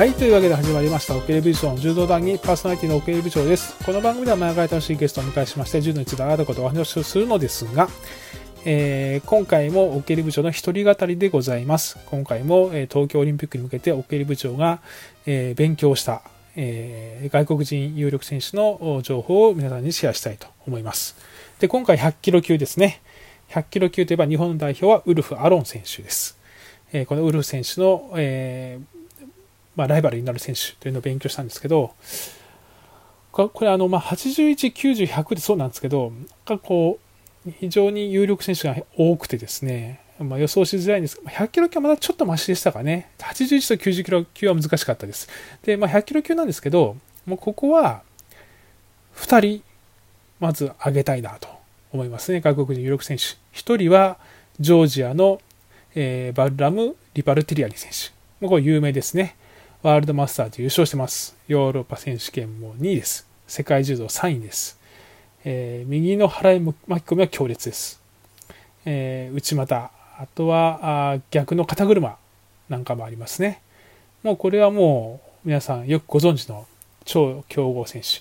はい、というわけで始まりました、オケルビジョン柔道団にパーソナリティのオケル部長です。この番組では毎回楽しいゲストを迎えしまして、柔道についてあることをお話をするのですが、えー、今回もオケル部長の一人語りでございます。今回も、え、東京オリンピックに向けてオケル部長が、えー、勉強した、え外国人有力選手の情報を皆さんにシェアしたいと思います。で、今回100キロ級ですね。100キロ級といえば日本代表はウルフ・アロン選手です。えこのウルフ選手の、えーまあ、ライバルになる選手というのを勉強したんですけど、これあの、まあ、81、90、100でそうなんですけど、こう、非常に有力選手が多くてですね、まあ、予想しづらいんですが、100キロ級はまだちょっとマシでしたかね。81と90キロ級は難しかったです。で、まあ、100キロ級なんですけど、もうここは、2人、まず上げたいなと思いますね。外国人有力選手。1人は、ジョージアの、えー、バルラム・リパルティリアニ選手。もうこれ有名ですね。ワールドマスターズ優勝してます。ヨーロッパ選手権も2位です。世界柔道3位です。えー、右の払い巻き込みは強烈です。えー、内股、あとはあ逆の肩車なんかもありますね。もうこれはもう皆さんよくご存知の超強豪選手。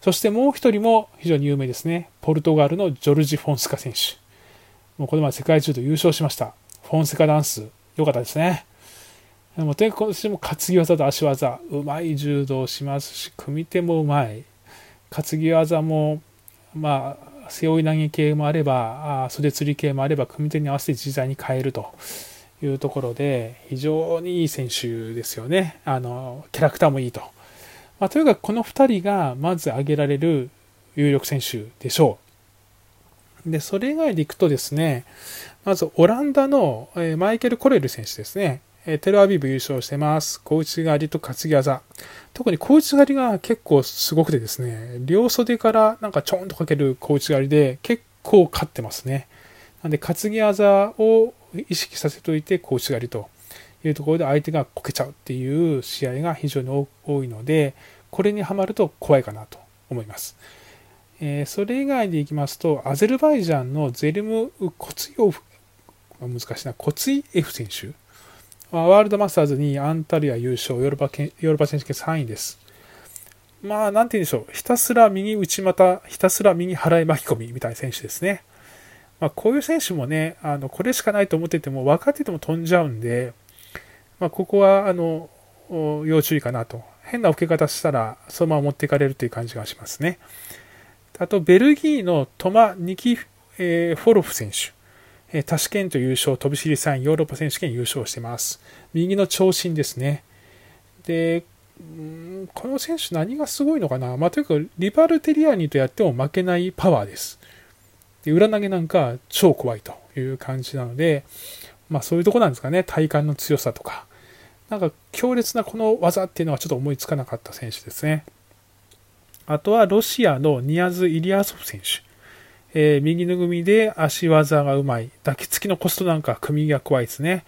そしてもう一人も非常に有名ですね。ポルトガルのジョルジ・フォンスカ選手。もうこの前世界柔道優勝しました。フォンセカダンス、良かったですね。でもとにかく今年も担ぎ技と足技、うまい柔道をしますし、組み手もうまい。担ぎ技も、まあ、背負い投げ系もあれば、あ袖釣り系もあれば、組み手に合わせて自在に変えるというところで、非常にいい選手ですよね。あの、キャラクターもいいと。まあ、とにかくこの2人がまず挙げられる有力選手でしょう。で、それ以外でいくとですね、まずオランダのマイケル・コレル選手ですね。えテルアビブ優勝してます。小内刈りと担ぎ技。特に小内刈りが結構すごくてですね、両袖からなんかちょんとかける小内刈りで結構勝ってますね。なんで担ぎ技を意識させておいて小内刈りというところで相手がこけちゃうっていう試合が非常に多いので、これにはまると怖いかなと思います。えー、それ以外でいきますと、アゼルバイジャンのゼルム・コツイオフ、難しいな、コツイエフ選手まあワールドマスターズにアンタリア優勝、ヨーロッパヨーロッパ選手権3位です。まあ、なんて言うんでしょう。ひたすら右内股、ひたすら右払い巻き込みみたいな選手ですね。まあ、こういう選手もね、あの、これしかないと思ってても、分かってても飛んじゃうんで、まあ、ここは、あの、要注意かなと。変な受け方したら、そのまま持っていかれるという感じがしますね。あと、ベルギーのトマ・ニキ、え、フォロフ選手。えタシケント優勝、飛び知り3位、ヨーロッパ選手権優勝してます。右の長身ですね。で、この選手何がすごいのかな？まあ、というか、リバルテリアニとやっても負けないパワーです。で、裏投げなんか超怖いという感じなので、まあそういうとこなんですかね。体幹の強さとか。なんか強烈なこの技っていうのはちょっと思いつかなかった選手ですね。あとはロシアのニアズ・イリアソフ選手。えー、右の組で足技がうまい。抱きつきのコストなんか組みが怖いですね。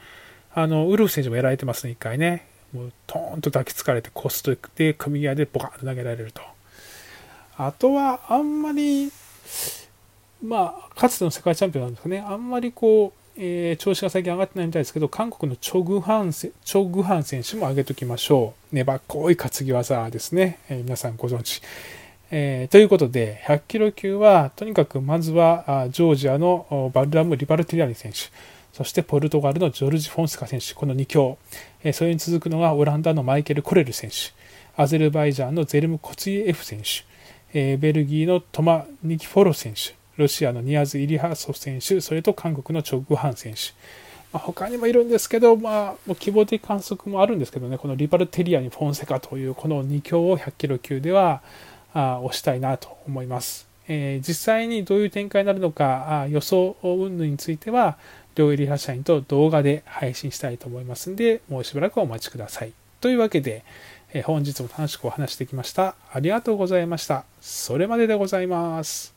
あの、ウルフ選手もやられてますね、一回ね。もうトーンと抱きつかれてコストで組み合いでボカンと投げられると。あとは、あんまり、まあ、かつての世界チャンピオンなんですかね。あんまりこう、えー、調子が最近上がってないみたいですけど、韓国のチョグハンチョグハン選手も上げときましょう。粘っこい担ぎ技ですね。えー、皆さんご存知。えー、ということで、100キロ級は、とにかくまずは、ジョージアのバルラム・リバルティリアニ選手、そしてポルトガルのジョルジ・フォンスカ選手、この2強、えー、それに続くのがオランダのマイケル・コレル選手、アゼルバイジャンのゼルム・コツイエフ選手、えー、ベルギーのトマ・ニキフォロ選手、ロシアのニアズ・イリハソフ選手、それと韓国のチョ・グハン選手、他にもいるんですけど、まあ、もう希望的観測もあるんですけどね、このリバルテリアにフォンセカというこの2強を100キロ級では、あ押したいなと思います。えー、実際にどういう展開になるのかあ予想云々については両エリア社員と動画で配信したいと思いますんでもうしばらくお待ちください。というわけで、えー、本日も楽しくお話してきました。ありがとうございました。それまででございます。